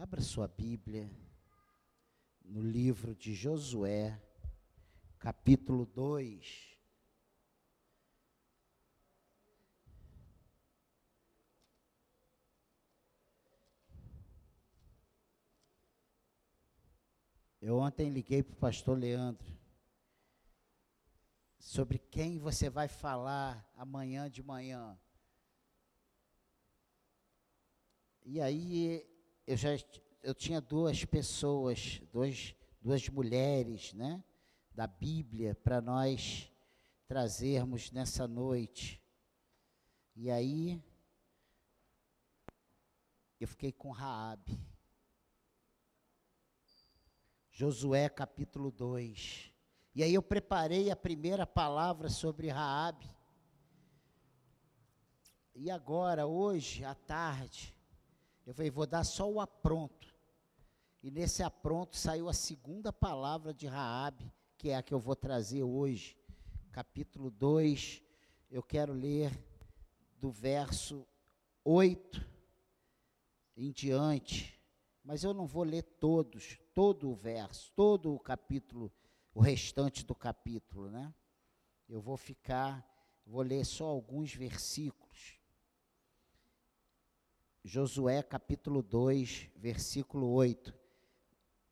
Abra sua Bíblia no livro de Josué, capítulo 2. Eu ontem liguei para o pastor Leandro sobre quem você vai falar amanhã de manhã. E aí eu já eu tinha duas pessoas, dois, duas mulheres, né, da Bíblia para nós trazermos nessa noite. E aí eu fiquei com Raabe. Josué capítulo 2. E aí eu preparei a primeira palavra sobre Raabe. E agora, hoje, à tarde, eu falei, vou dar só o apronto. E nesse apronto saiu a segunda palavra de Raabe, que é a que eu vou trazer hoje. Capítulo 2, eu quero ler do verso 8 em diante, mas eu não vou ler todos, todo o verso, todo o capítulo, o restante do capítulo, né? Eu vou ficar, vou ler só alguns versículos. Josué capítulo 2, versículo 8.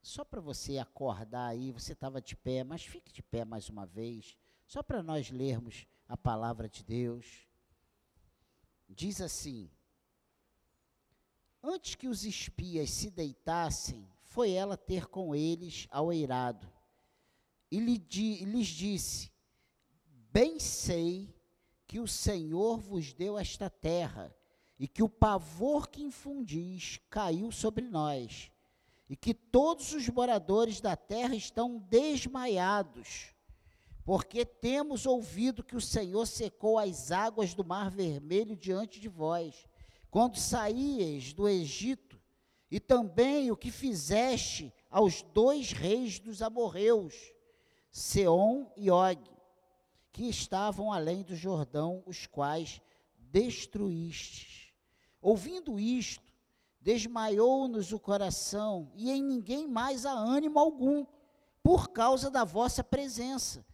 Só para você acordar aí, você estava de pé, mas fique de pé mais uma vez, só para nós lermos a palavra de Deus. Diz assim: Antes que os espias se deitassem, foi ela ter com eles ao eirado, e lhes disse: Bem sei que o Senhor vos deu esta terra, e que o pavor que infundis caiu sobre nós, e que todos os moradores da terra estão desmaiados, porque temos ouvido que o Senhor secou as águas do Mar Vermelho diante de vós, quando saíeis do Egito, e também o que fizeste aos dois reis dos amorreus, Seom e Og, que estavam além do Jordão, os quais destruístes. Ouvindo isto, desmaiou-nos o coração, e em ninguém mais há ânimo algum, por causa da vossa presença.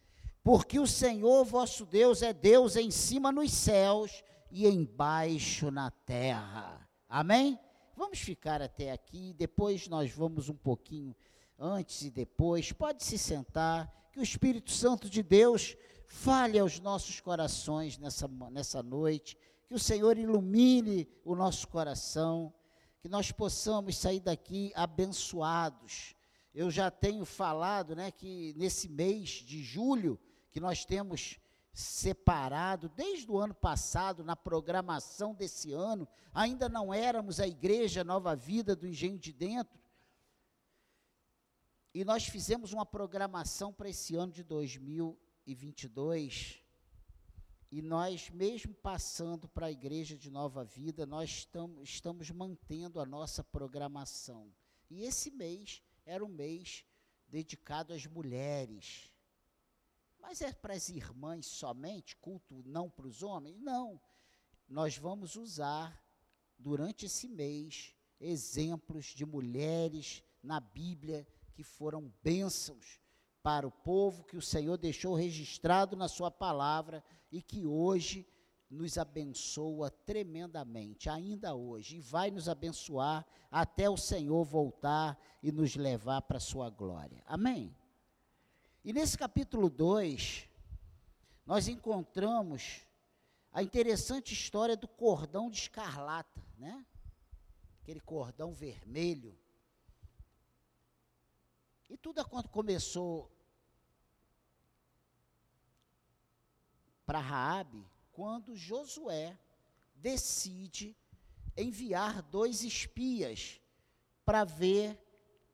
Porque o Senhor vosso Deus é Deus em cima nos céus e embaixo na terra. Amém? Vamos ficar até aqui, depois nós vamos um pouquinho antes e depois. Pode se sentar, que o Espírito Santo de Deus fale aos nossos corações nessa, nessa noite que o Senhor ilumine o nosso coração, que nós possamos sair daqui abençoados. Eu já tenho falado, né, que nesse mês de julho, que nós temos separado desde o ano passado, na programação desse ano, ainda não éramos a Igreja Nova Vida do Engenho de Dentro, e nós fizemos uma programação para esse ano de 2022, e nós, mesmo passando para a Igreja de Nova Vida, nós estamos mantendo a nossa programação. E esse mês era um mês dedicado às mulheres. Mas é para as irmãs somente, culto não para os homens? Não. Nós vamos usar, durante esse mês, exemplos de mulheres na Bíblia que foram bênçãos para o povo que o Senhor deixou registrado na Sua palavra e que hoje nos abençoa tremendamente, ainda hoje, e vai nos abençoar até o Senhor voltar e nos levar para a Sua glória. Amém? E nesse capítulo 2, nós encontramos a interessante história do cordão de escarlata, né? Aquele cordão vermelho. E tudo quando começou para Raabe quando Josué decide enviar dois espias para ver,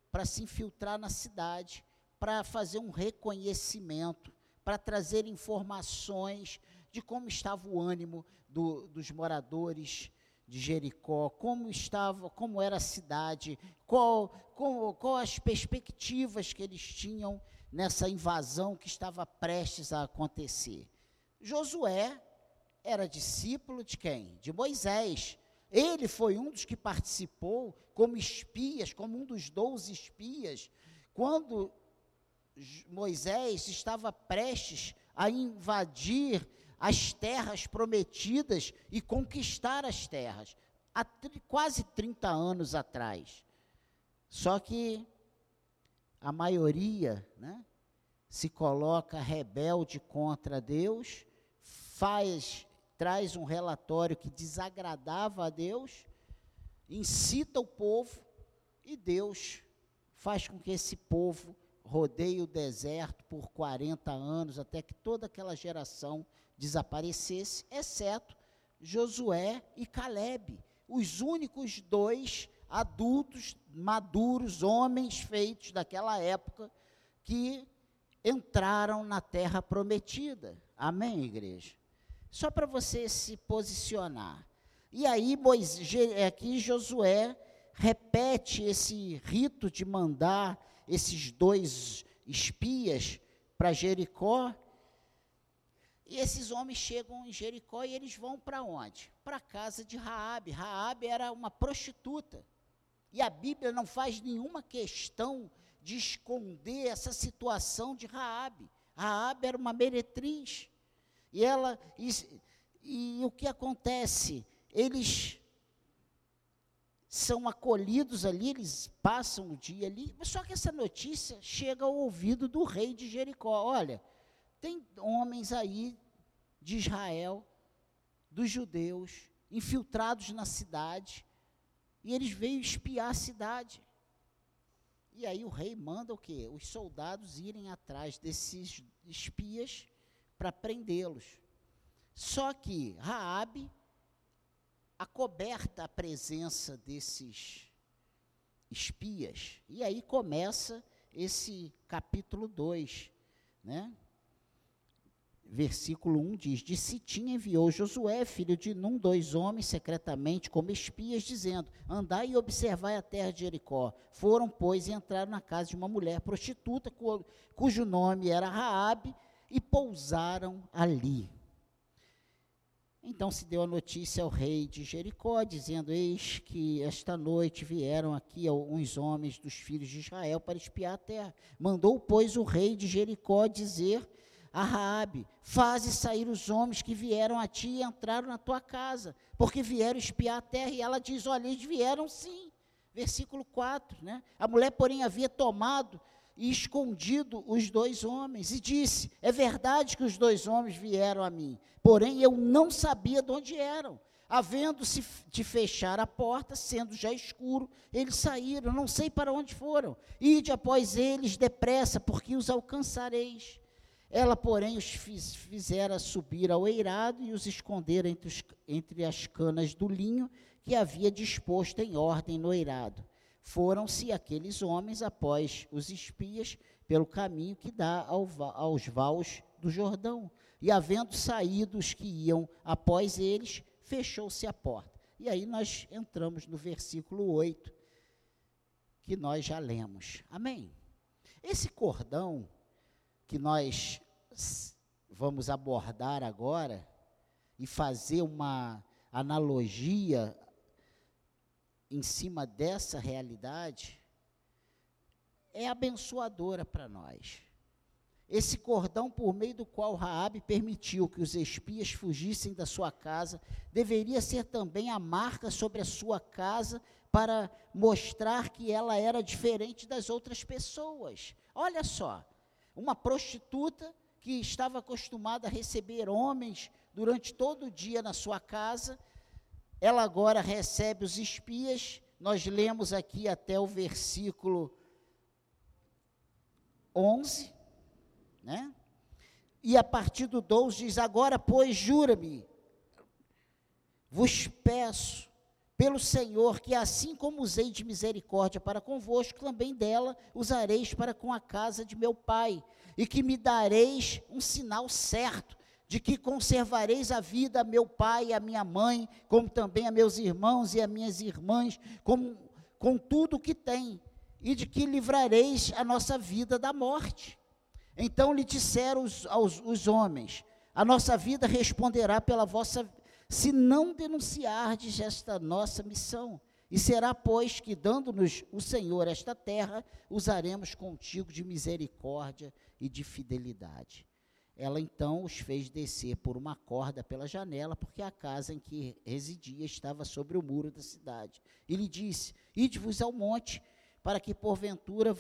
para se infiltrar na cidade, para fazer um reconhecimento, para trazer informações de como estava o ânimo do, dos moradores de Jericó, como estava, como era a cidade, qual, qual, qual as perspectivas que eles tinham nessa invasão que estava prestes a acontecer. Josué era discípulo de quem? De Moisés. Ele foi um dos que participou como espias, como um dos doze espias, quando Moisés estava prestes a invadir as terras prometidas e conquistar as terras, há quase 30 anos atrás. Só que a maioria né, se coloca rebelde contra Deus, faz, traz um relatório que desagradava a Deus, incita o povo e Deus faz com que esse povo rodeie o deserto por 40 anos, até que toda aquela geração desaparecesse, exceto Josué e Caleb, os únicos dois adultos, maduros, homens feitos daquela época que entraram na terra prometida. Amém, igreja? Só para você se posicionar. E aí, Moisés, aqui Josué repete esse rito de mandar esses dois espias para Jericó. E esses homens chegam em Jericó e eles vão para onde? Para a casa de Raabe. Raabe era uma prostituta. E a Bíblia não faz nenhuma questão de esconder essa situação de Raabe. Raabe era uma meretriz. E ela e, e o que acontece? Eles são acolhidos ali, eles passam o dia ali, mas só que essa notícia chega ao ouvido do rei de Jericó. Olha, tem homens aí de Israel, dos judeus, infiltrados na cidade, e eles veio espiar a cidade. E aí o rei manda o quê? Os soldados irem atrás desses espias para prendê-los. Só que Raabe acoberta a presença desses espias. E aí começa esse capítulo 2, né? versículo 1 diz: De Sitim enviou Josué, filho de Num, dois homens secretamente como espias, dizendo: Andai e observai a terra de Jericó. Foram, pois, e entraram na casa de uma mulher prostituta, cujo nome era Raabe, e pousaram ali. Então se deu a notícia ao rei de Jericó, dizendo: Eis que esta noite vieram aqui alguns homens dos filhos de Israel para espiar a terra. Mandou, pois, o rei de Jericó dizer a Raabe, faze sair os homens que vieram a ti e entraram na tua casa, porque vieram espiar a terra. E ela diz: Olha, eles vieram sim. Versículo 4, né? A mulher, porém, havia tomado e escondido os dois homens, e disse: É verdade que os dois homens vieram a mim, porém eu não sabia de onde eram. Havendo-se de fechar a porta, sendo já escuro, eles saíram, não sei para onde foram. Ide após eles depressa, porque os alcançareis. Ela, porém, os fiz, fizera subir ao eirado e os esconder entre, os, entre as canas do linho que havia disposto em ordem no eirado. Foram-se aqueles homens após os espias pelo caminho que dá ao, aos vales do Jordão. E havendo saído os que iam após eles, fechou-se a porta. E aí nós entramos no versículo 8, que nós já lemos. Amém? Esse cordão que nós vamos abordar agora e fazer uma analogia em cima dessa realidade é abençoadora para nós. Esse cordão por meio do qual Raabe permitiu que os espias fugissem da sua casa, deveria ser também a marca sobre a sua casa para mostrar que ela era diferente das outras pessoas. Olha só, uma prostituta que estava acostumada a receber homens durante todo o dia na sua casa, ela agora recebe os espias. Nós lemos aqui até o versículo 11, né? E a partir do 12 diz: Agora, pois, jura-me, vos peço pelo Senhor, que assim como usei de misericórdia para convosco, também dela usareis para com a casa de meu pai, e que me dareis um sinal certo de que conservareis a vida a meu pai e a minha mãe, como também a meus irmãos e a minhas irmãs, com, com tudo o que tem, e de que livrareis a nossa vida da morte. Então lhe disseram os, aos, os homens: A nossa vida responderá pela vossa se não denunciardes esta nossa missão. E será, pois, que dando-nos o Senhor esta terra, usaremos contigo de misericórdia e de fidelidade. Ela então os fez descer por uma corda pela janela, porque a casa em que residia estava sobre o muro da cidade. E lhe disse: Ide-vos ao monte, para que porventura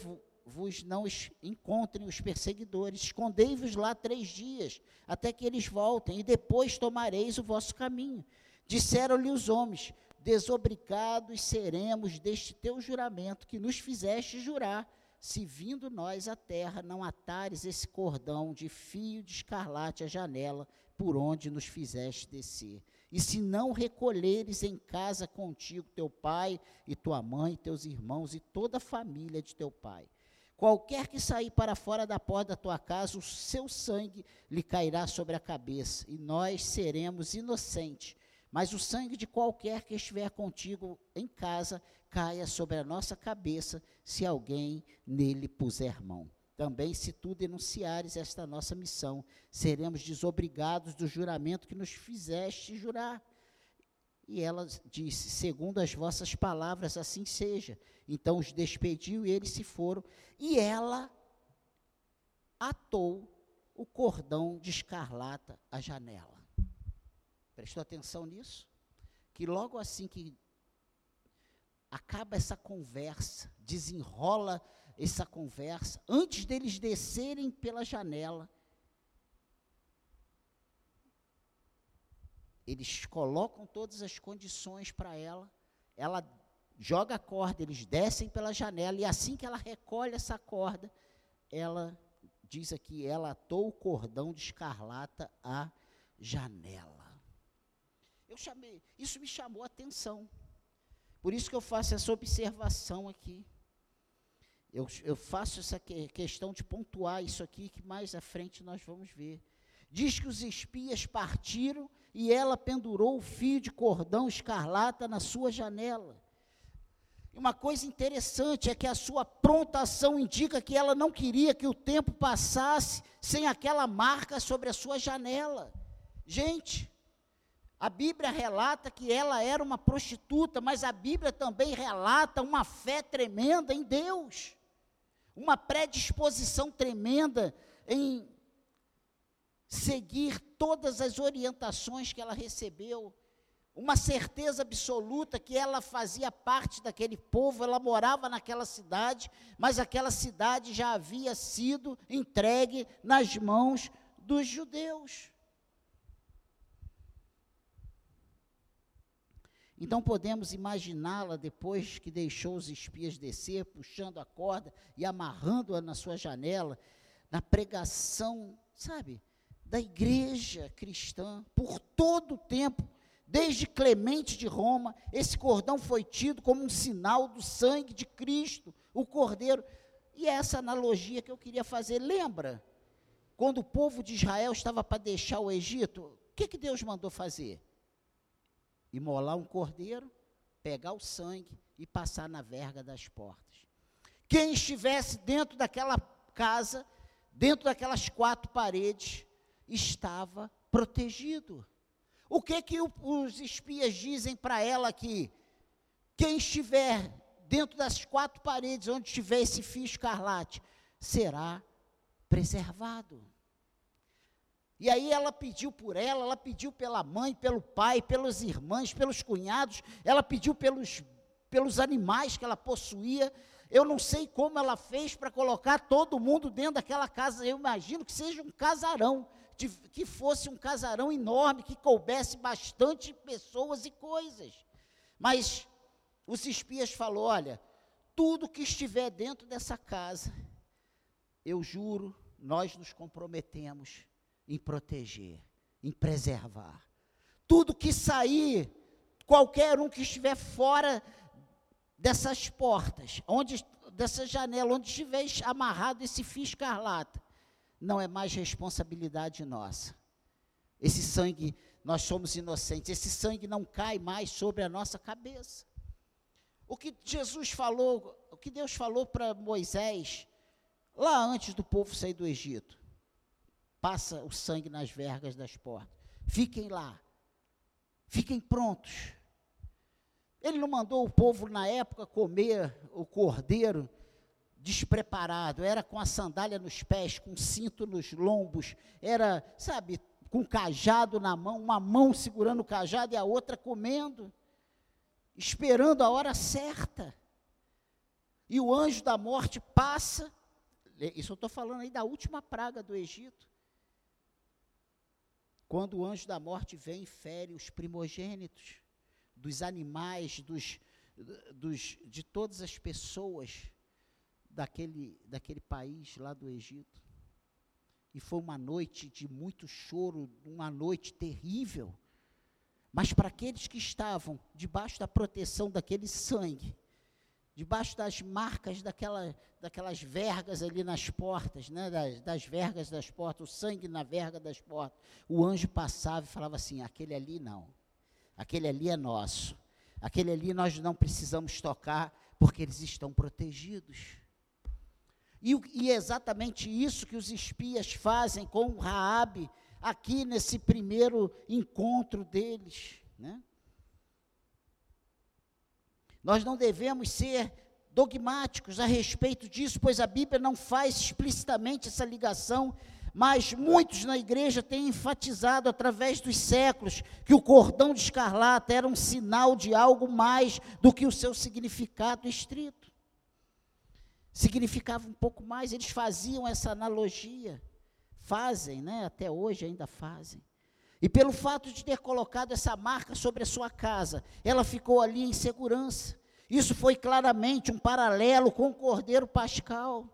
vos não encontrem os perseguidores. Escondei-vos lá três dias, até que eles voltem, e depois tomareis o vosso caminho. Disseram-lhe os homens: Desobrigados seremos deste teu juramento que nos fizeste jurar se vindo nós à terra não atares esse cordão de fio de escarlate à janela por onde nos fizeste descer. E se não recolheres em casa contigo teu pai e tua mãe, teus irmãos e toda a família de teu pai. Qualquer que sair para fora da porta da tua casa, o seu sangue lhe cairá sobre a cabeça, e nós seremos inocentes. Mas o sangue de qualquer que estiver contigo em casa caia sobre a nossa cabeça, se alguém nele puser mão. Também, se tu denunciares esta nossa missão, seremos desobrigados do juramento que nos fizeste jurar. E ela disse: Segundo as vossas palavras, assim seja. Então os despediu e eles se foram. E ela atou o cordão de escarlata à janela. Prestou atenção nisso? Que logo assim que acaba essa conversa, desenrola essa conversa, antes deles descerem pela janela, eles colocam todas as condições para ela, ela joga a corda, eles descem pela janela, e assim que ela recolhe essa corda, ela diz aqui, ela atou o cordão de escarlata à janela. Eu chamei, isso me chamou a atenção. Por isso que eu faço essa observação aqui. Eu, eu faço essa que, questão de pontuar isso aqui, que mais à frente nós vamos ver. Diz que os espias partiram e ela pendurou o fio de cordão escarlata na sua janela. Uma coisa interessante é que a sua prontação indica que ela não queria que o tempo passasse sem aquela marca sobre a sua janela. Gente, a Bíblia relata que ela era uma prostituta, mas a Bíblia também relata uma fé tremenda em Deus, uma predisposição tremenda em seguir todas as orientações que ela recebeu, uma certeza absoluta que ela fazia parte daquele povo, ela morava naquela cidade, mas aquela cidade já havia sido entregue nas mãos dos judeus. Então podemos imaginá-la depois que deixou os espias descer, puxando a corda e amarrando-a na sua janela, na pregação, sabe, da igreja cristã, por todo o tempo, desde Clemente de Roma, esse cordão foi tido como um sinal do sangue de Cristo, o Cordeiro. E é essa analogia que eu queria fazer, lembra? Quando o povo de Israel estava para deixar o Egito, o que, que Deus mandou fazer? Imolar um cordeiro, pegar o sangue e passar na verga das portas. Quem estivesse dentro daquela casa, dentro daquelas quatro paredes, estava protegido. O que que os espias dizem para ela aqui? Quem estiver dentro das quatro paredes onde estiver esse fio escarlate, será preservado. E aí ela pediu por ela, ela pediu pela mãe, pelo pai, pelas irmãs, pelos cunhados, ela pediu pelos, pelos animais que ela possuía. Eu não sei como ela fez para colocar todo mundo dentro daquela casa. Eu imagino que seja um casarão, de, que fosse um casarão enorme, que coubesse bastante pessoas e coisas. Mas os espias falou: olha, tudo que estiver dentro dessa casa, eu juro, nós nos comprometemos em proteger, em preservar. Tudo que sair, qualquer um que estiver fora dessas portas, onde dessa janela, onde estiver amarrado esse fio escarlata, não é mais responsabilidade nossa. Esse sangue, nós somos inocentes, esse sangue não cai mais sobre a nossa cabeça. O que Jesus falou, o que Deus falou para Moisés, lá antes do povo sair do Egito passa o sangue nas vergas das portas. Fiquem lá. Fiquem prontos. Ele não mandou o povo na época comer o cordeiro despreparado, era com a sandália nos pés, com cinto nos lombos, era, sabe, com cajado na mão, uma mão segurando o cajado e a outra comendo, esperando a hora certa. E o anjo da morte passa, isso eu estou falando aí da última praga do Egito. Quando o anjo da morte vem fere os primogênitos dos animais, dos, dos, de todas as pessoas daquele, daquele país lá do Egito. E foi uma noite de muito choro, uma noite terrível. Mas para aqueles que estavam debaixo da proteção daquele sangue, debaixo das marcas daquela, daquelas vergas ali nas portas, né, das, das vergas das portas, o sangue na verga das portas, o anjo passava e falava assim: aquele ali não, aquele ali é nosso, aquele ali nós não precisamos tocar, porque eles estão protegidos. E, e é exatamente isso que os espias fazem com Raabe aqui nesse primeiro encontro deles, né? Nós não devemos ser dogmáticos a respeito disso, pois a Bíblia não faz explicitamente essa ligação, mas muitos na igreja têm enfatizado através dos séculos que o cordão de escarlata era um sinal de algo mais do que o seu significado estrito significava um pouco mais, eles faziam essa analogia, fazem, né? Até hoje ainda fazem. E pelo fato de ter colocado essa marca sobre a sua casa, ela ficou ali em segurança. Isso foi claramente um paralelo com o Cordeiro Pascal.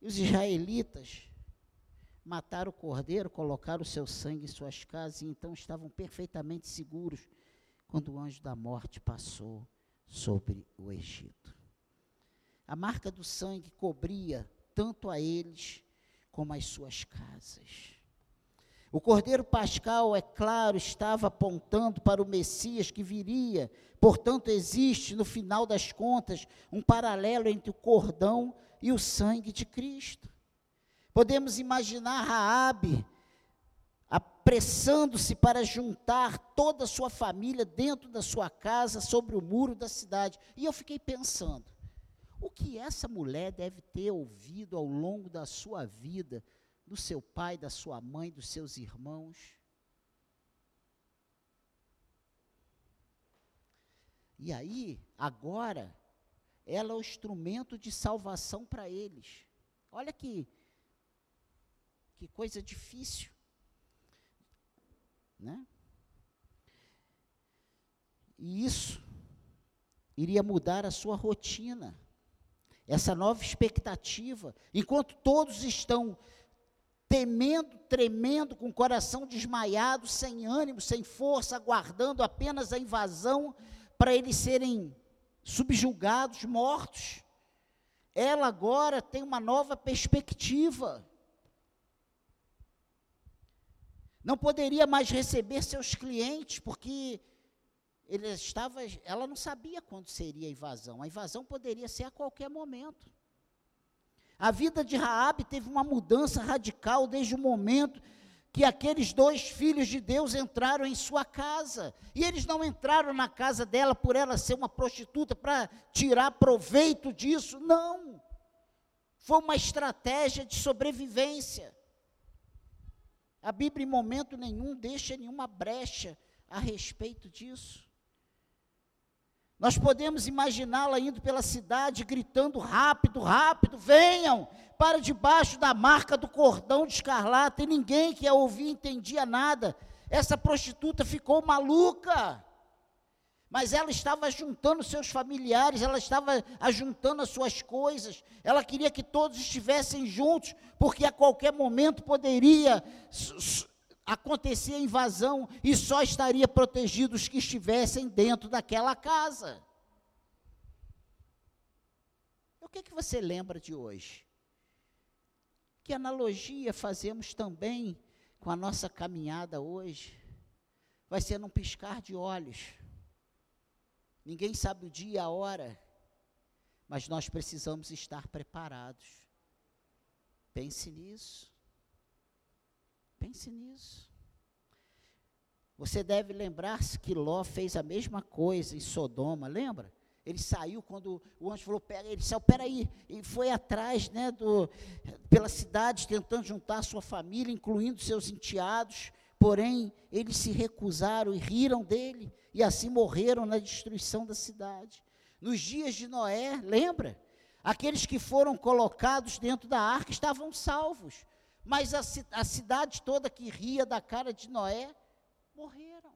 E os israelitas mataram o cordeiro, colocaram o seu sangue em suas casas e então estavam perfeitamente seguros quando o anjo da morte passou sobre o Egito. A marca do sangue cobria tanto a eles como as suas casas. O Cordeiro Pascal, é claro, estava apontando para o Messias que viria, portanto, existe, no final das contas, um paralelo entre o cordão e o sangue de Cristo. Podemos imaginar Raabe apressando-se para juntar toda a sua família dentro da sua casa sobre o muro da cidade. E eu fiquei pensando, o que essa mulher deve ter ouvido ao longo da sua vida, do seu pai, da sua mãe, dos seus irmãos? E aí, agora, ela é o instrumento de salvação para eles. Olha que, que coisa difícil. Né? E isso iria mudar a sua rotina essa nova expectativa, enquanto todos estão temendo, tremendo, com o coração desmaiado, sem ânimo, sem força, aguardando apenas a invasão para eles serem subjugados, mortos. Ela agora tem uma nova perspectiva. Não poderia mais receber seus clientes, porque ele estava, ela não sabia quando seria a invasão. A invasão poderia ser a qualquer momento. A vida de Raabe teve uma mudança radical desde o momento que aqueles dois filhos de Deus entraram em sua casa. E eles não entraram na casa dela por ela ser uma prostituta para tirar proveito disso, não. Foi uma estratégia de sobrevivência. A Bíblia em momento nenhum deixa nenhuma brecha a respeito disso. Nós podemos imaginá-la indo pela cidade, gritando rápido, rápido, venham para debaixo da marca do cordão de escarlata, e ninguém que a ouvia entendia nada. Essa prostituta ficou maluca. Mas ela estava juntando seus familiares, ela estava ajuntando as suas coisas, ela queria que todos estivessem juntos, porque a qualquer momento poderia acontecia a invasão e só estaria protegido os que estivessem dentro daquela casa. O que, que você lembra de hoje? Que analogia fazemos também com a nossa caminhada hoje? Vai ser num piscar de olhos. Ninguém sabe o dia e a hora, mas nós precisamos estar preparados. Pense nisso. Pense nisso. Você deve lembrar-se que Ló fez a mesma coisa em Sodoma, lembra? Ele saiu quando o anjo falou, pega, ele saiu, peraí, e foi atrás, né, do, pela cidade, tentando juntar sua família, incluindo seus enteados, porém, eles se recusaram e riram dele, e assim morreram na destruição da cidade. Nos dias de Noé, lembra? Aqueles que foram colocados dentro da arca estavam salvos, mas a, a cidade toda que ria da cara de Noé, morreram.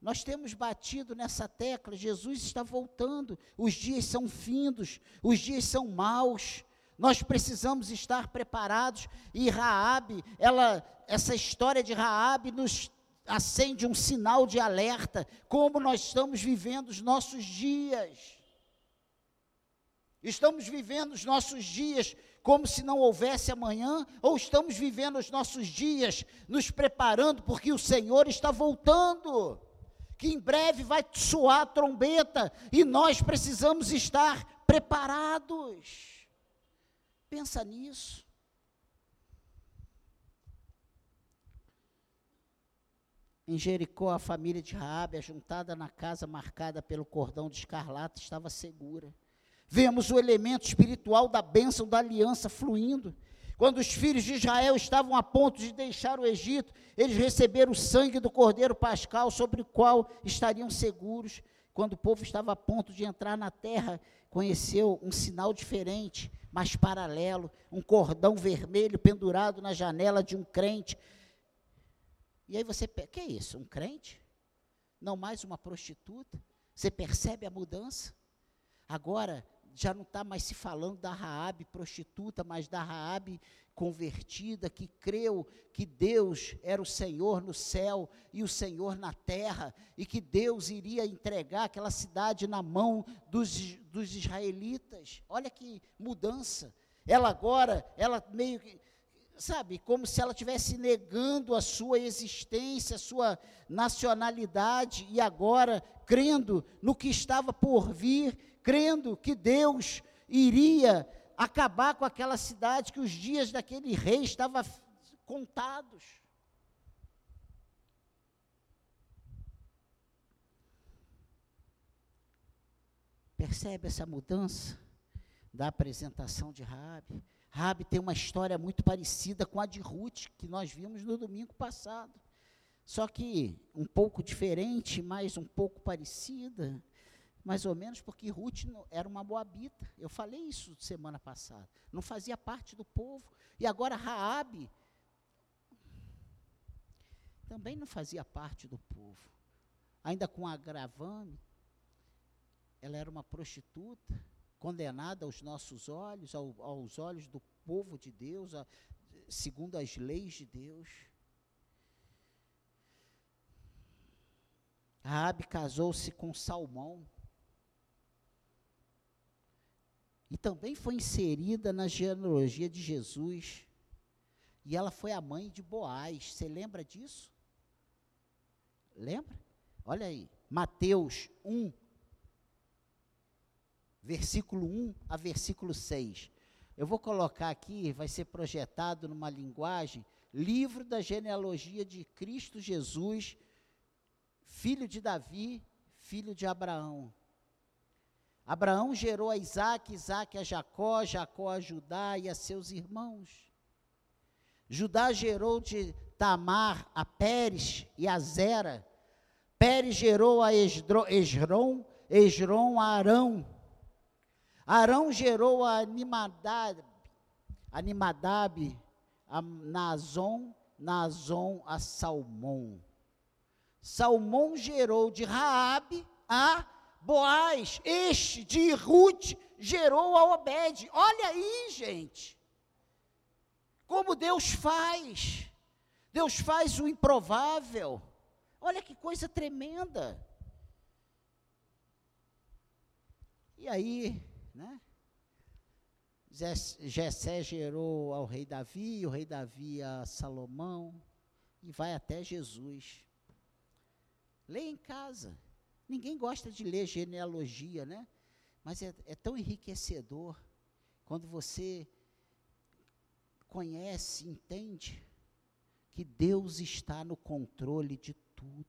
Nós temos batido nessa tecla, Jesus está voltando, os dias são findos, os dias são maus. Nós precisamos estar preparados e Raabe, ela, essa história de Raabe nos acende um sinal de alerta, como nós estamos vivendo os nossos dias. Estamos vivendo os nossos dias como se não houvesse amanhã, ou estamos vivendo os nossos dias nos preparando porque o Senhor está voltando que em breve vai soar a trombeta e nós precisamos estar preparados. Pensa nisso. Em Jericó, a família de Raabe, ajuntada na casa marcada pelo cordão de escarlata, estava segura. Vemos o elemento espiritual da bênção da aliança fluindo. Quando os filhos de Israel estavam a ponto de deixar o Egito, eles receberam o sangue do cordeiro pascal, sobre o qual estariam seguros. Quando o povo estava a ponto de entrar na terra, conheceu um sinal diferente, mas paralelo, um cordão vermelho pendurado na janela de um crente. E aí você, que é isso? Um crente? Não mais uma prostituta? Você percebe a mudança? Agora, já não está mais se falando da Raabe prostituta, mas da Raabe convertida que creu que Deus era o Senhor no céu e o Senhor na terra e que Deus iria entregar aquela cidade na mão dos, dos israelitas. Olha que mudança. Ela agora, ela meio que sabe, como se ela estivesse negando a sua existência, a sua nacionalidade, e agora crendo no que estava por vir, crendo que Deus iria acabar com aquela cidade, que os dias daquele rei estavam contados. Percebe essa mudança da apresentação de Rabi? Rabi tem uma história muito parecida com a de Ruth, que nós vimos no domingo passado. Só que um pouco diferente, mas um pouco parecida mais ou menos porque Ruth era uma moabita. Eu falei isso semana passada. Não fazia parte do povo. E agora Raabe também não fazia parte do povo. Ainda com agravame, ela era uma prostituta, condenada aos nossos olhos, ao, aos olhos do povo de Deus, a, segundo as leis de Deus. Raabe casou-se com Salmão, e também foi inserida na genealogia de Jesus. E ela foi a mãe de Boaz. Você lembra disso? Lembra? Olha aí, Mateus 1, versículo 1 a versículo 6. Eu vou colocar aqui, vai ser projetado numa linguagem, livro da genealogia de Cristo Jesus, filho de Davi, filho de Abraão. Abraão gerou a Isaac, Isaac a Jacó, Jacó a Judá e a seus irmãos. Judá gerou de Tamar a Pérez e a Zera. Pérez gerou a Esron, Esron a Arão. Arão gerou a Animadab, Animadab a Nazon, Nazon a Salmão. Salmão gerou de Raabe a Boaz, este de Ruth, gerou a Obed. Olha aí, gente. Como Deus faz. Deus faz o improvável. Olha que coisa tremenda. E aí, né? Jessé gerou ao rei Davi, o rei Davi a Salomão, e vai até Jesus. Leia em casa. Ninguém gosta de ler genealogia, né? Mas é, é tão enriquecedor quando você conhece, entende que Deus está no controle de tudo.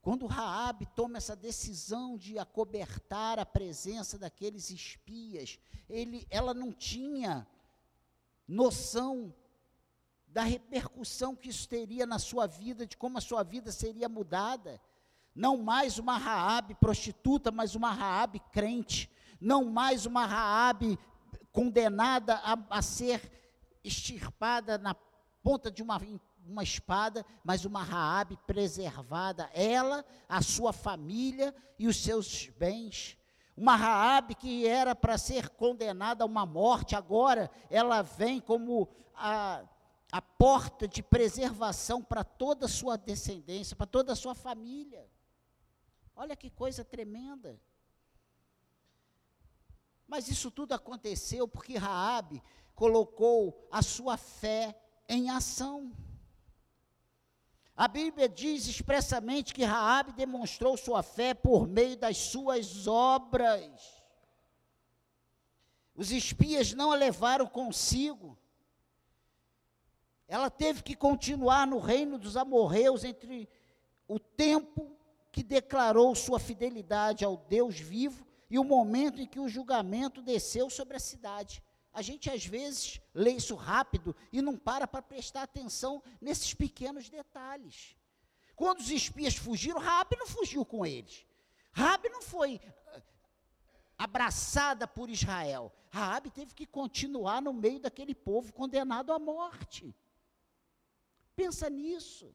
Quando Raabe toma essa decisão de acobertar a presença daqueles espias, ele, ela não tinha noção da repercussão que isso teria na sua vida, de como a sua vida seria mudada. Não mais uma Raabe prostituta, mas uma Raabe crente. Não mais uma Raabe condenada a, a ser extirpada na ponta de uma, uma espada, mas uma Raabe preservada, ela, a sua família e os seus bens. Uma Raabe que era para ser condenada a uma morte, agora ela vem como a, a porta de preservação para toda a sua descendência, para toda a sua família. Olha que coisa tremenda. Mas isso tudo aconteceu porque Raabe colocou a sua fé em ação. A Bíblia diz expressamente que Raabe demonstrou sua fé por meio das suas obras. Os espias não a levaram consigo. Ela teve que continuar no reino dos amorreus entre o tempo que declarou sua fidelidade ao Deus vivo e o momento em que o julgamento desceu sobre a cidade. A gente às vezes lê isso rápido e não para para prestar atenção nesses pequenos detalhes. Quando os espias fugiram, Rabi não fugiu com eles. Rabi não foi eh, abraçada por Israel. Rabi teve que continuar no meio daquele povo condenado à morte. Pensa nisso.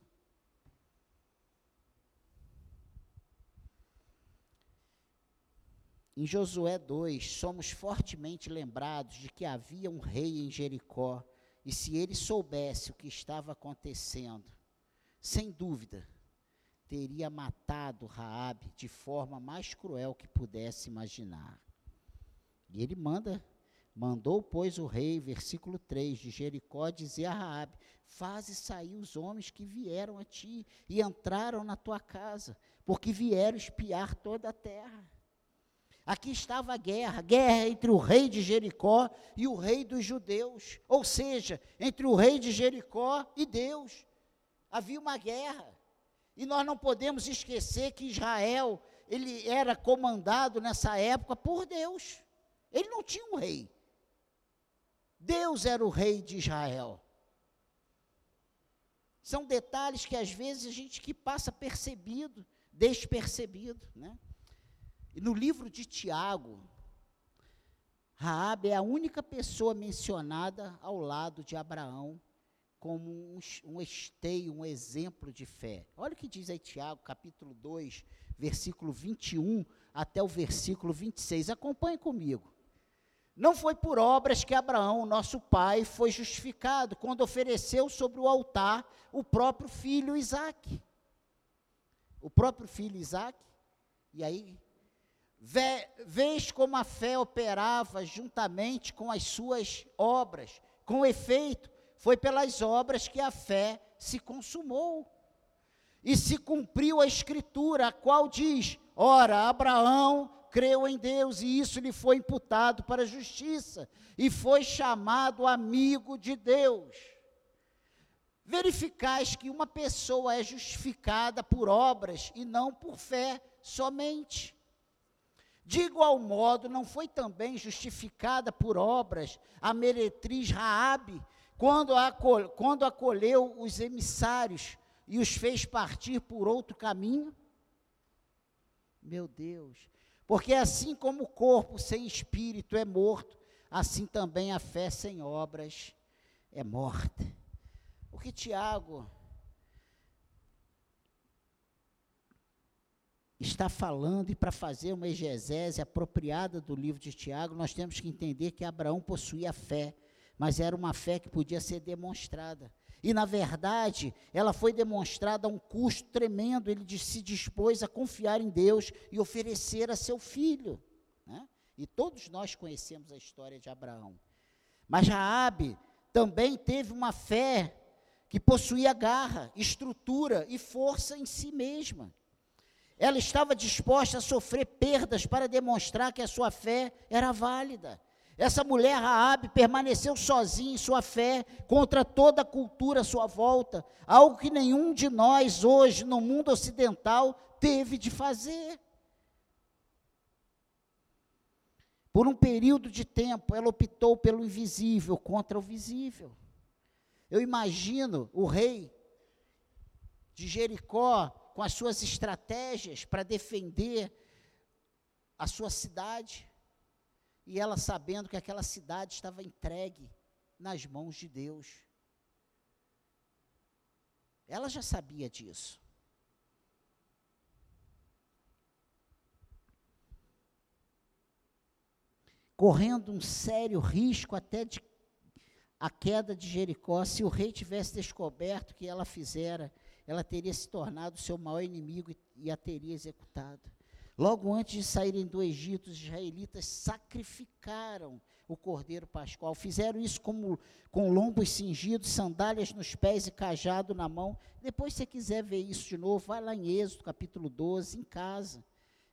Em Josué 2, somos fortemente lembrados de que havia um rei em Jericó, e se ele soubesse o que estava acontecendo, sem dúvida, teria matado Raabe de forma mais cruel que pudesse imaginar. E ele manda, mandou, pois, o rei, versículo 3 de Jericó, dizer a Raabe: Faze sair os homens que vieram a ti e entraram na tua casa, porque vieram espiar toda a terra. Aqui estava a guerra, guerra entre o rei de Jericó e o rei dos judeus, ou seja, entre o rei de Jericó e Deus. Havia uma guerra. E nós não podemos esquecer que Israel, ele era comandado nessa época por Deus. Ele não tinha um rei. Deus era o rei de Israel. São detalhes que às vezes a gente que passa percebido, despercebido, né? E no livro de Tiago, Raabe é a única pessoa mencionada ao lado de Abraão como um, um esteio, um exemplo de fé. Olha o que diz aí Tiago, capítulo 2, versículo 21 até o versículo 26. Acompanhe comigo. Não foi por obras que Abraão, nosso pai, foi justificado quando ofereceu sobre o altar o próprio filho Isaque. O próprio filho Isaque. E aí Vês como a fé operava juntamente com as suas obras. Com efeito, foi pelas obras que a fé se consumou. E se cumpriu a escritura, a qual diz: Ora, Abraão creu em Deus e isso lhe foi imputado para a justiça, e foi chamado amigo de Deus. Verificais que uma pessoa é justificada por obras e não por fé somente. De igual modo, não foi também justificada por obras a meretriz Raabe, quando, quando acolheu os emissários e os fez partir por outro caminho? Meu Deus. Porque assim como o corpo sem espírito é morto, assim também a fé sem obras é morta. O que Tiago está falando e para fazer uma exegese apropriada do livro de Tiago, nós temos que entender que Abraão possuía fé, mas era uma fé que podia ser demonstrada. E, na verdade, ela foi demonstrada a um custo tremendo. Ele se dispôs a confiar em Deus e oferecer a seu filho. Né? E todos nós conhecemos a história de Abraão. Mas Raabe também teve uma fé que possuía garra, estrutura e força em si mesma. Ela estava disposta a sofrer perdas para demonstrar que a sua fé era válida. Essa mulher Raabe permaneceu sozinha em sua fé contra toda a cultura à sua volta, algo que nenhum de nós hoje no mundo ocidental teve de fazer. Por um período de tempo, ela optou pelo invisível contra o visível. Eu imagino o rei de Jericó com as suas estratégias para defender a sua cidade, e ela sabendo que aquela cidade estava entregue nas mãos de Deus. Ela já sabia disso. Correndo um sério risco até de a queda de Jericó, se o rei tivesse descoberto que ela fizera, ela teria se tornado seu maior inimigo e, e a teria executado. Logo antes de saírem do Egito, os israelitas sacrificaram o cordeiro pascual. Fizeram isso como, com lombos cingidos, sandálias nos pés e cajado na mão. Depois, se você quiser ver isso de novo, vai lá em Êxodo, capítulo 12, em casa.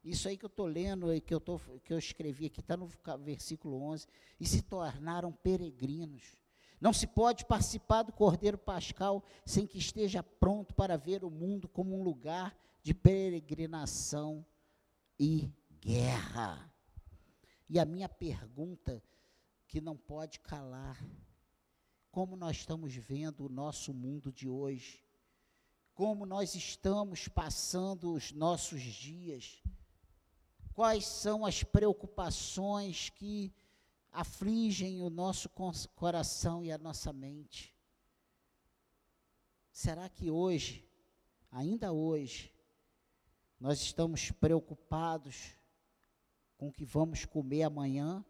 Isso aí que eu estou lendo, que eu, tô, que eu escrevi aqui, está no versículo 11. E se tornaram peregrinos. Não se pode participar do Cordeiro Pascal sem que esteja pronto para ver o mundo como um lugar de peregrinação e guerra. E a minha pergunta, que não pode calar: como nós estamos vendo o nosso mundo de hoje? Como nós estamos passando os nossos dias? Quais são as preocupações que afligem o nosso coração e a nossa mente. Será que hoje, ainda hoje, nós estamos preocupados com o que vamos comer amanhã?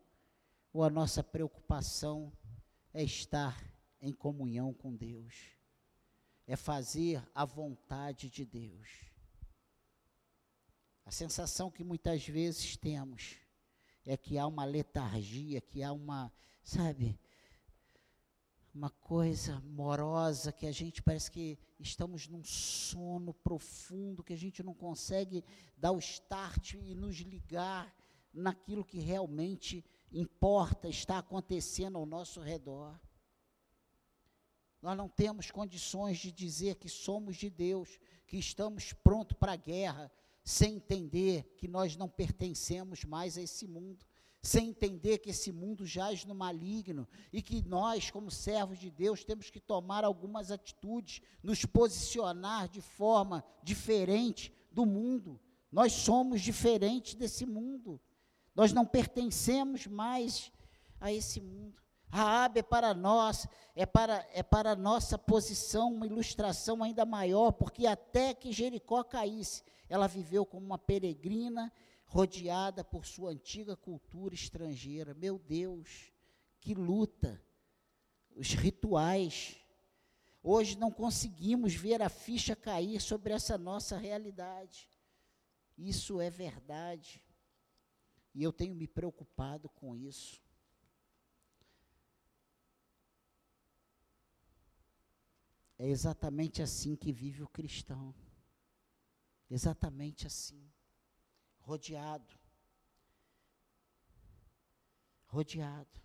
Ou a nossa preocupação é estar em comunhão com Deus? É fazer a vontade de Deus? A sensação que muitas vezes temos é que há uma letargia, que há uma, sabe, uma coisa morosa que a gente parece que estamos num sono profundo, que a gente não consegue dar o start e nos ligar naquilo que realmente importa, está acontecendo ao nosso redor. Nós não temos condições de dizer que somos de Deus, que estamos prontos para a guerra, sem entender que nós não pertencemos mais a esse mundo, sem entender que esse mundo jaz no maligno e que nós, como servos de Deus, temos que tomar algumas atitudes, nos posicionar de forma diferente do mundo. Nós somos diferentes desse mundo. Nós não pertencemos mais a esse mundo. Raabe é para nós, é para, é para nossa posição uma ilustração ainda maior, porque até que Jericó caísse, ela viveu como uma peregrina, rodeada por sua antiga cultura estrangeira. Meu Deus, que luta! Os rituais. Hoje não conseguimos ver a ficha cair sobre essa nossa realidade. Isso é verdade. E eu tenho me preocupado com isso. É exatamente assim que vive o cristão. Exatamente assim. Rodeado. Rodeado.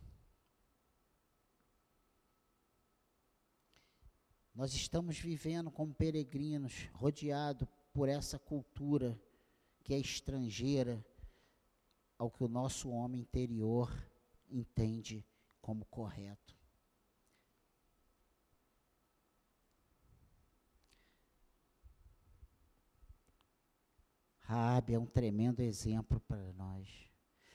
Nós estamos vivendo como peregrinos, rodeado por essa cultura que é estrangeira ao que o nosso homem interior entende como correto. Raabe é um tremendo exemplo para nós.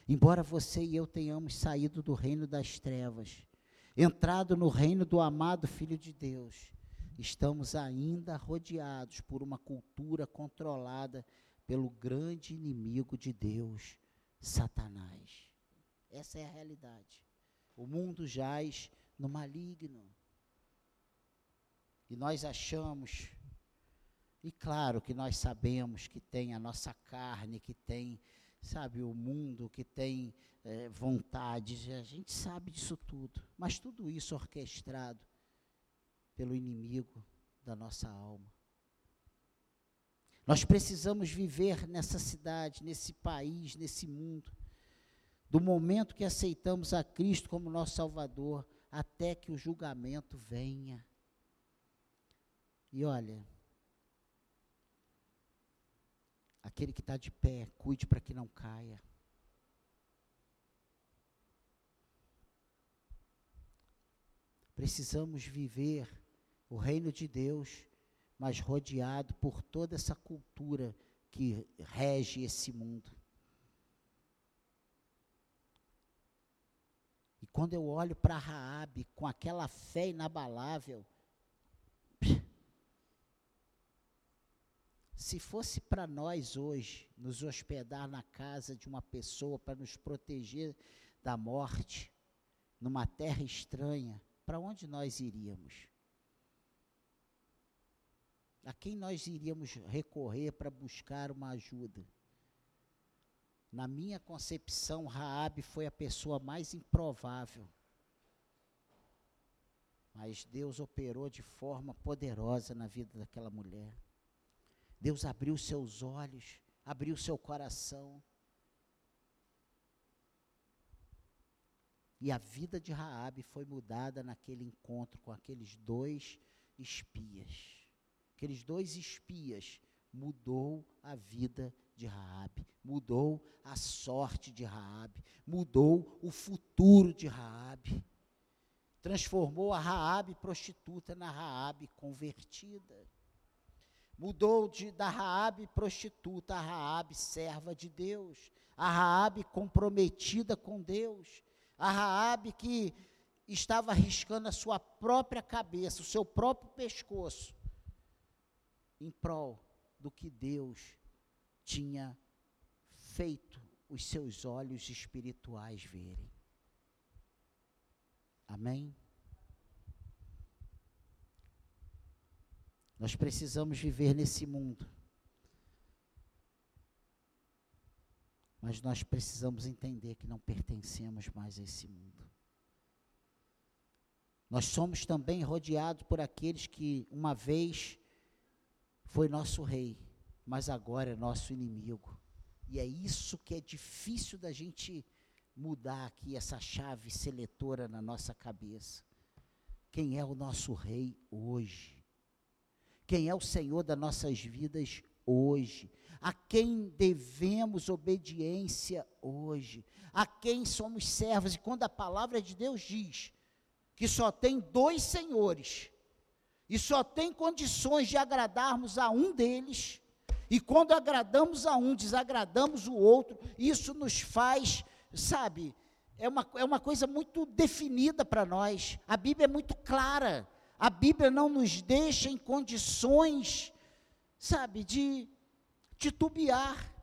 Embora você e eu tenhamos saído do reino das trevas, entrado no reino do amado Filho de Deus, estamos ainda rodeados por uma cultura controlada pelo grande inimigo de Deus, Satanás. Essa é a realidade. O mundo jaz no maligno. E nós achamos e claro que nós sabemos que tem a nossa carne, que tem, sabe, o mundo, que tem é, vontades, a gente sabe disso tudo. Mas tudo isso orquestrado pelo inimigo da nossa alma. Nós precisamos viver nessa cidade, nesse país, nesse mundo, do momento que aceitamos a Cristo como nosso Salvador, até que o julgamento venha. E olha, aquele que está de pé, cuide para que não caia. Precisamos viver o reino de Deus, mas rodeado por toda essa cultura que rege esse mundo. E quando eu olho para Raabe com aquela fé inabalável, se fosse para nós hoje nos hospedar na casa de uma pessoa para nos proteger da morte, numa terra estranha, para onde nós iríamos? A quem nós iríamos recorrer para buscar uma ajuda? Na minha concepção, Raabe foi a pessoa mais improvável. Mas Deus operou de forma poderosa na vida daquela mulher. Deus abriu seus olhos, abriu seu coração. E a vida de Raabe foi mudada naquele encontro com aqueles dois espias. Aqueles dois espias mudou a vida de Raabe, mudou a sorte de Raabe, mudou o futuro de Raabe. Transformou a Raabe prostituta na Raabe convertida. Mudou de, da Raabe prostituta a Raabe serva de Deus, a Raabe comprometida com Deus, a Raabe que estava arriscando a sua própria cabeça, o seu próprio pescoço, em prol do que Deus tinha feito os seus olhos espirituais verem. Amém? Nós precisamos viver nesse mundo. Mas nós precisamos entender que não pertencemos mais a esse mundo. Nós somos também rodeados por aqueles que uma vez foi nosso rei, mas agora é nosso inimigo. E é isso que é difícil da gente mudar aqui essa chave seletora na nossa cabeça. Quem é o nosso rei hoje? Quem é o Senhor das nossas vidas hoje? a quem devemos obediência hoje, a quem somos servos. E quando a palavra de Deus diz que só tem dois senhores, e só tem condições de agradarmos a um deles, e quando agradamos a um, desagradamos o outro, isso nos faz, sabe, é uma, é uma coisa muito definida para nós. A Bíblia é muito clara. A Bíblia não nos deixa em condições, sabe, de titubear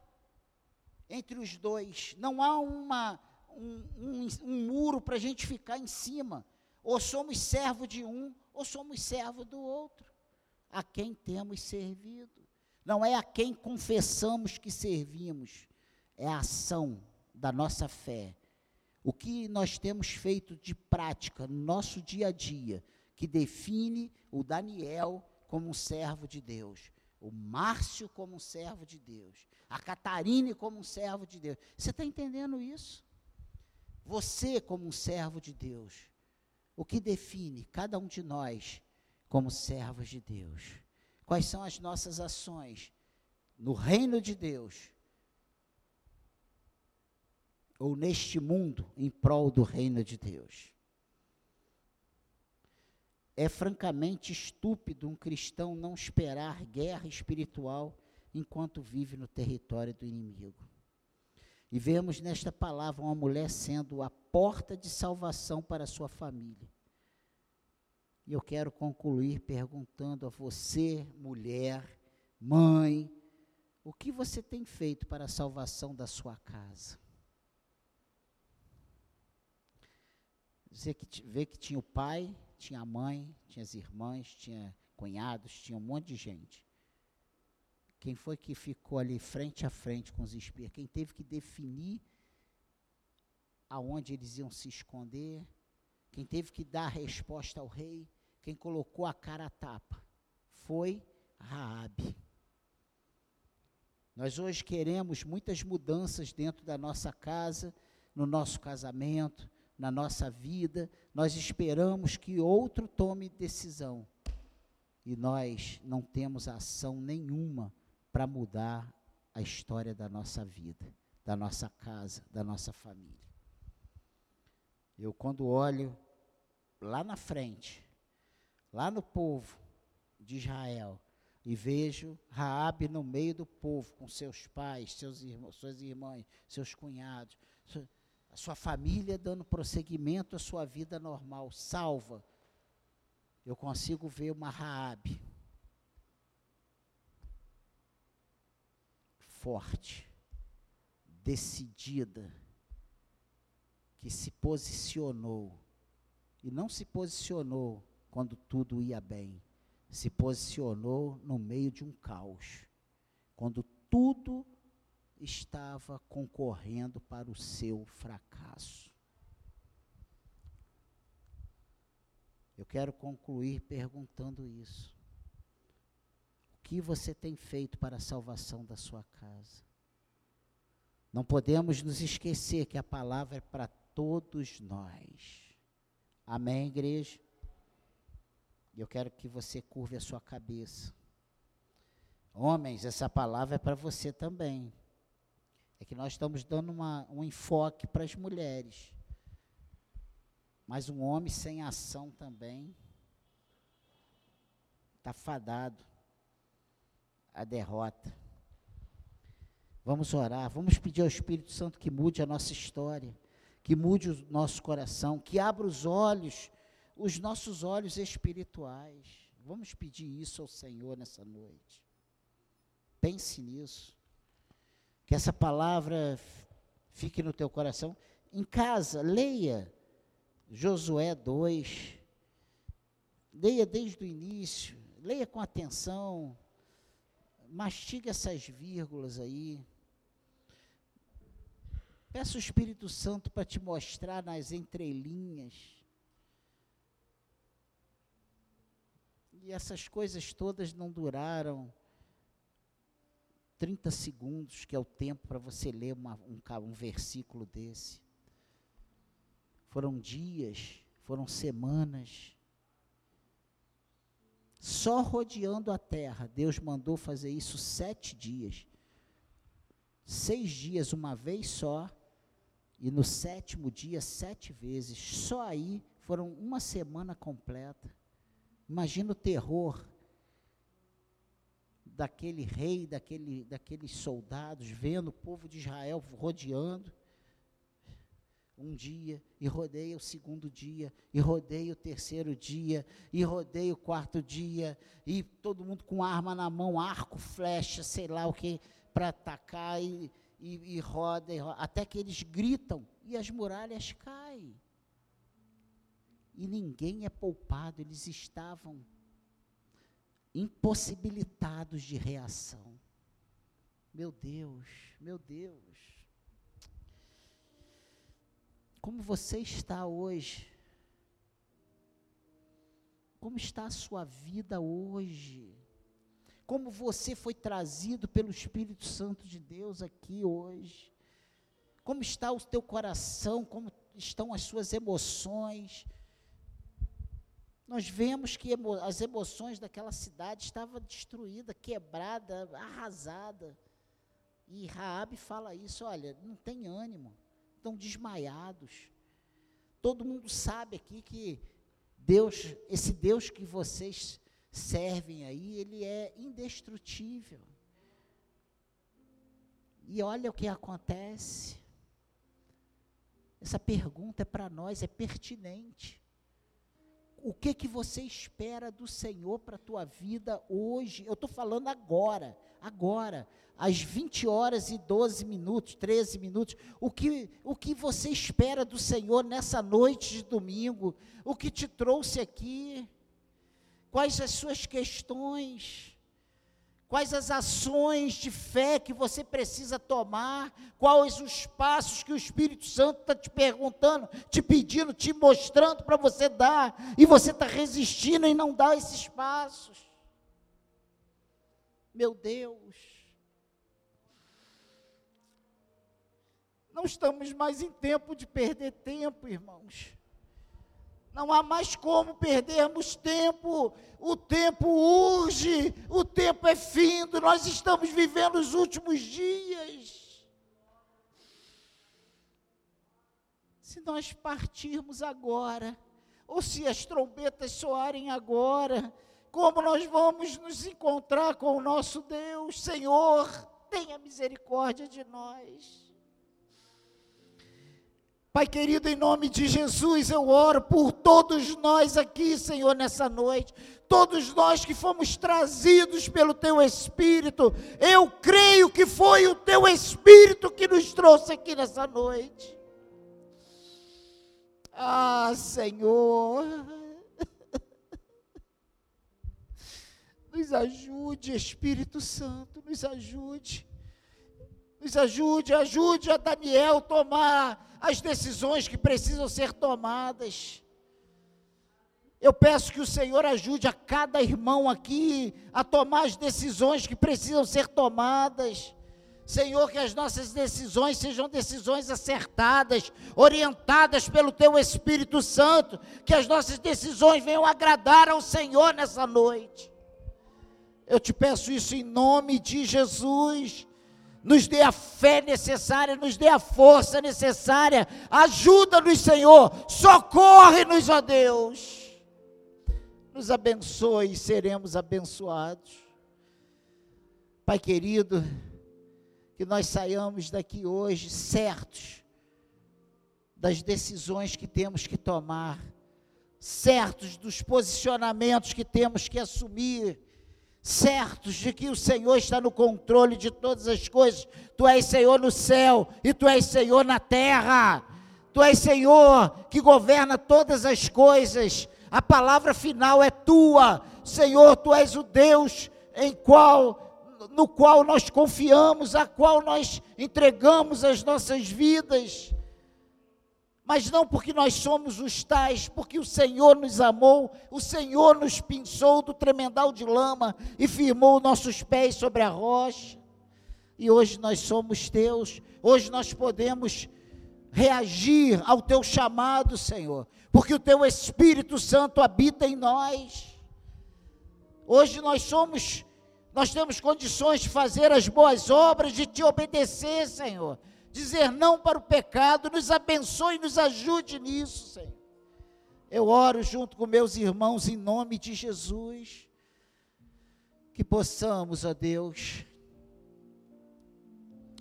entre os dois. Não há uma, um, um, um muro para a gente ficar em cima. Ou somos servo de um, ou somos servo do outro. A quem temos servido. Não é a quem confessamos que servimos, é a ação da nossa fé. O que nós temos feito de prática no nosso dia a dia, que define o Daniel como um servo de Deus o Márcio como um servo de Deus, a Catarine como um servo de Deus. Você está entendendo isso? Você como um servo de Deus. O que define cada um de nós como servos de Deus? Quais são as nossas ações no reino de Deus? Ou neste mundo em prol do reino de Deus? É francamente estúpido um cristão não esperar guerra espiritual enquanto vive no território do inimigo. E vemos nesta palavra uma mulher sendo a porta de salvação para a sua família. E eu quero concluir perguntando a você, mulher, mãe, o que você tem feito para a salvação da sua casa? Você que vê que tinha o pai, tinha mãe, tinha as irmãs, tinha cunhados, tinha um monte de gente. Quem foi que ficou ali frente a frente com os espias? Quem teve que definir aonde eles iam se esconder? Quem teve que dar a resposta ao rei? Quem colocou a cara a tapa? Foi Raabe. Nós hoje queremos muitas mudanças dentro da nossa casa, no nosso casamento, na nossa vida, nós esperamos que outro tome decisão. E nós não temos ação nenhuma para mudar a história da nossa vida, da nossa casa, da nossa família. Eu, quando olho lá na frente, lá no povo de Israel, e vejo Raabe no meio do povo, com seus pais, seus irmãos, suas irmãs, seus cunhados, a sua família dando prosseguimento à sua vida normal, salva. Eu consigo ver uma Raabe forte, decidida, que se posicionou. E não se posicionou quando tudo ia bem. Se posicionou no meio de um caos. Quando tudo estava concorrendo para o seu fracasso. Eu quero concluir perguntando isso que você tem feito para a salvação da sua casa? Não podemos nos esquecer que a palavra é para todos nós. Amém, igreja? Eu quero que você curve a sua cabeça. Homens, essa palavra é para você também. Que nós estamos dando uma, um enfoque para as mulheres. Mas um homem sem ação também está fadado a derrota. Vamos orar, vamos pedir ao Espírito Santo que mude a nossa história, que mude o nosso coração, que abra os olhos, os nossos olhos espirituais. Vamos pedir isso ao Senhor nessa noite. Pense nisso. Que essa palavra fique no teu coração. Em casa, leia Josué 2. Leia desde o início, leia com atenção mastiga essas vírgulas aí. Peça o Espírito Santo para te mostrar nas entrelinhas. E essas coisas todas não duraram 30 segundos, que é o tempo para você ler uma, um, um versículo desse. Foram dias, foram semanas, só rodeando a terra. Deus mandou fazer isso sete dias. Seis dias uma vez só, e no sétimo dia, sete vezes. Só aí foram uma semana completa. Imagina o terror daquele rei, daquele, daqueles soldados, vendo o povo de Israel rodeando um dia, e rodei o segundo dia, e rodei o terceiro dia, e rodei o quarto dia, e todo mundo com arma na mão, arco, flecha, sei lá o que, para atacar, e, e, e, roda, e roda, até que eles gritam, e as muralhas caem. E ninguém é poupado, eles estavam impossibilitados de reação. Meu Deus, meu Deus. Como você está hoje? Como está a sua vida hoje? Como você foi trazido pelo Espírito Santo de Deus aqui hoje? Como está o teu coração? Como estão as suas emoções? Nós vemos que emo as emoções daquela cidade estavam destruídas, quebrada, arrasada. E Raabe fala isso, olha, não tem ânimo estão desmaiados. Todo mundo sabe aqui que Deus, esse Deus que vocês servem aí, ele é indestrutível. E olha o que acontece. Essa pergunta é para nós, é pertinente. O que que você espera do Senhor para a tua vida hoje? Eu estou falando agora, agora às 20 horas e 12 minutos, 13 minutos, o que, o que você espera do Senhor nessa noite de domingo? O que te trouxe aqui? Quais as suas questões? Quais as ações de fé que você precisa tomar? Quais os passos que o Espírito Santo está te perguntando, te pedindo, te mostrando para você dar, e você está resistindo em não dar esses passos? Meu Deus. Não estamos mais em tempo de perder tempo, irmãos. Não há mais como perdermos tempo. O tempo urge, o tempo é findo. Nós estamos vivendo os últimos dias. Se nós partirmos agora, ou se as trombetas soarem agora, como nós vamos nos encontrar com o nosso Deus? Senhor, tenha misericórdia de nós. Pai querido, em nome de Jesus, eu oro por todos nós aqui, Senhor, nessa noite. Todos nós que fomos trazidos pelo Teu Espírito. Eu creio que foi o Teu Espírito que nos trouxe aqui nessa noite. Ah, Senhor. Nos ajude, Espírito Santo, nos ajude. Nos ajude, ajude a Daniel tomar as decisões que precisam ser tomadas. Eu peço que o Senhor ajude a cada irmão aqui a tomar as decisões que precisam ser tomadas. Senhor, que as nossas decisões sejam decisões acertadas, orientadas pelo Teu Espírito Santo, que as nossas decisões venham agradar ao Senhor nessa noite. Eu te peço isso em nome de Jesus nos dê a fé necessária, nos dê a força necessária, ajuda-nos, Senhor, socorre-nos, ó Deus, nos abençoe e seremos abençoados. Pai querido, que nós saiamos daqui hoje certos das decisões que temos que tomar, certos dos posicionamentos que temos que assumir, certos de que o Senhor está no controle de todas as coisas. Tu és Senhor no céu e tu és Senhor na terra. Tu és Senhor que governa todas as coisas. A palavra final é tua. Senhor, tu és o Deus em qual no qual nós confiamos, a qual nós entregamos as nossas vidas mas não porque nós somos os tais, porque o Senhor nos amou, o Senhor nos pinçou do tremendal de lama e firmou nossos pés sobre a rocha. E hoje nós somos teus, hoje nós podemos reagir ao teu chamado, Senhor, porque o teu Espírito Santo habita em nós. Hoje nós somos, nós temos condições de fazer as boas obras, de te obedecer, Senhor dizer não para o pecado, nos abençoe e nos ajude nisso, Senhor. Eu oro junto com meus irmãos em nome de Jesus, que possamos, ó Deus,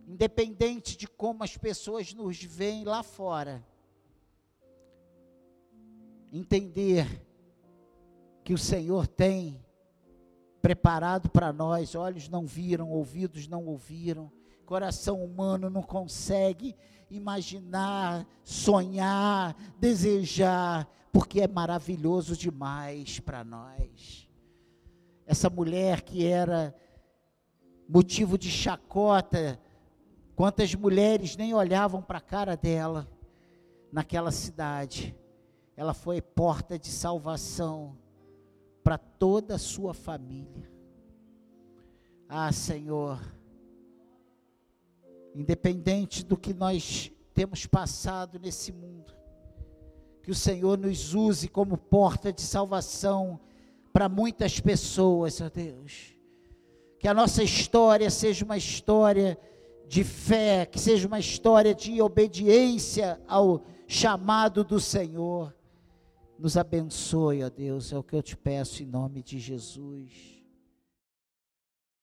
independente de como as pessoas nos veem lá fora, entender que o Senhor tem preparado para nós, olhos não viram, ouvidos não ouviram, coração humano não consegue imaginar, sonhar, desejar, porque é maravilhoso demais para nós. Essa mulher que era motivo de chacota, quantas mulheres nem olhavam para a cara dela naquela cidade. Ela foi porta de salvação para toda a sua família. Ah, Senhor, independente do que nós temos passado nesse mundo, que o Senhor nos use como porta de salvação para muitas pessoas, ó Deus. Que a nossa história seja uma história de fé, que seja uma história de obediência ao chamado do Senhor. Nos abençoe, ó Deus, é o que eu te peço em nome de Jesus.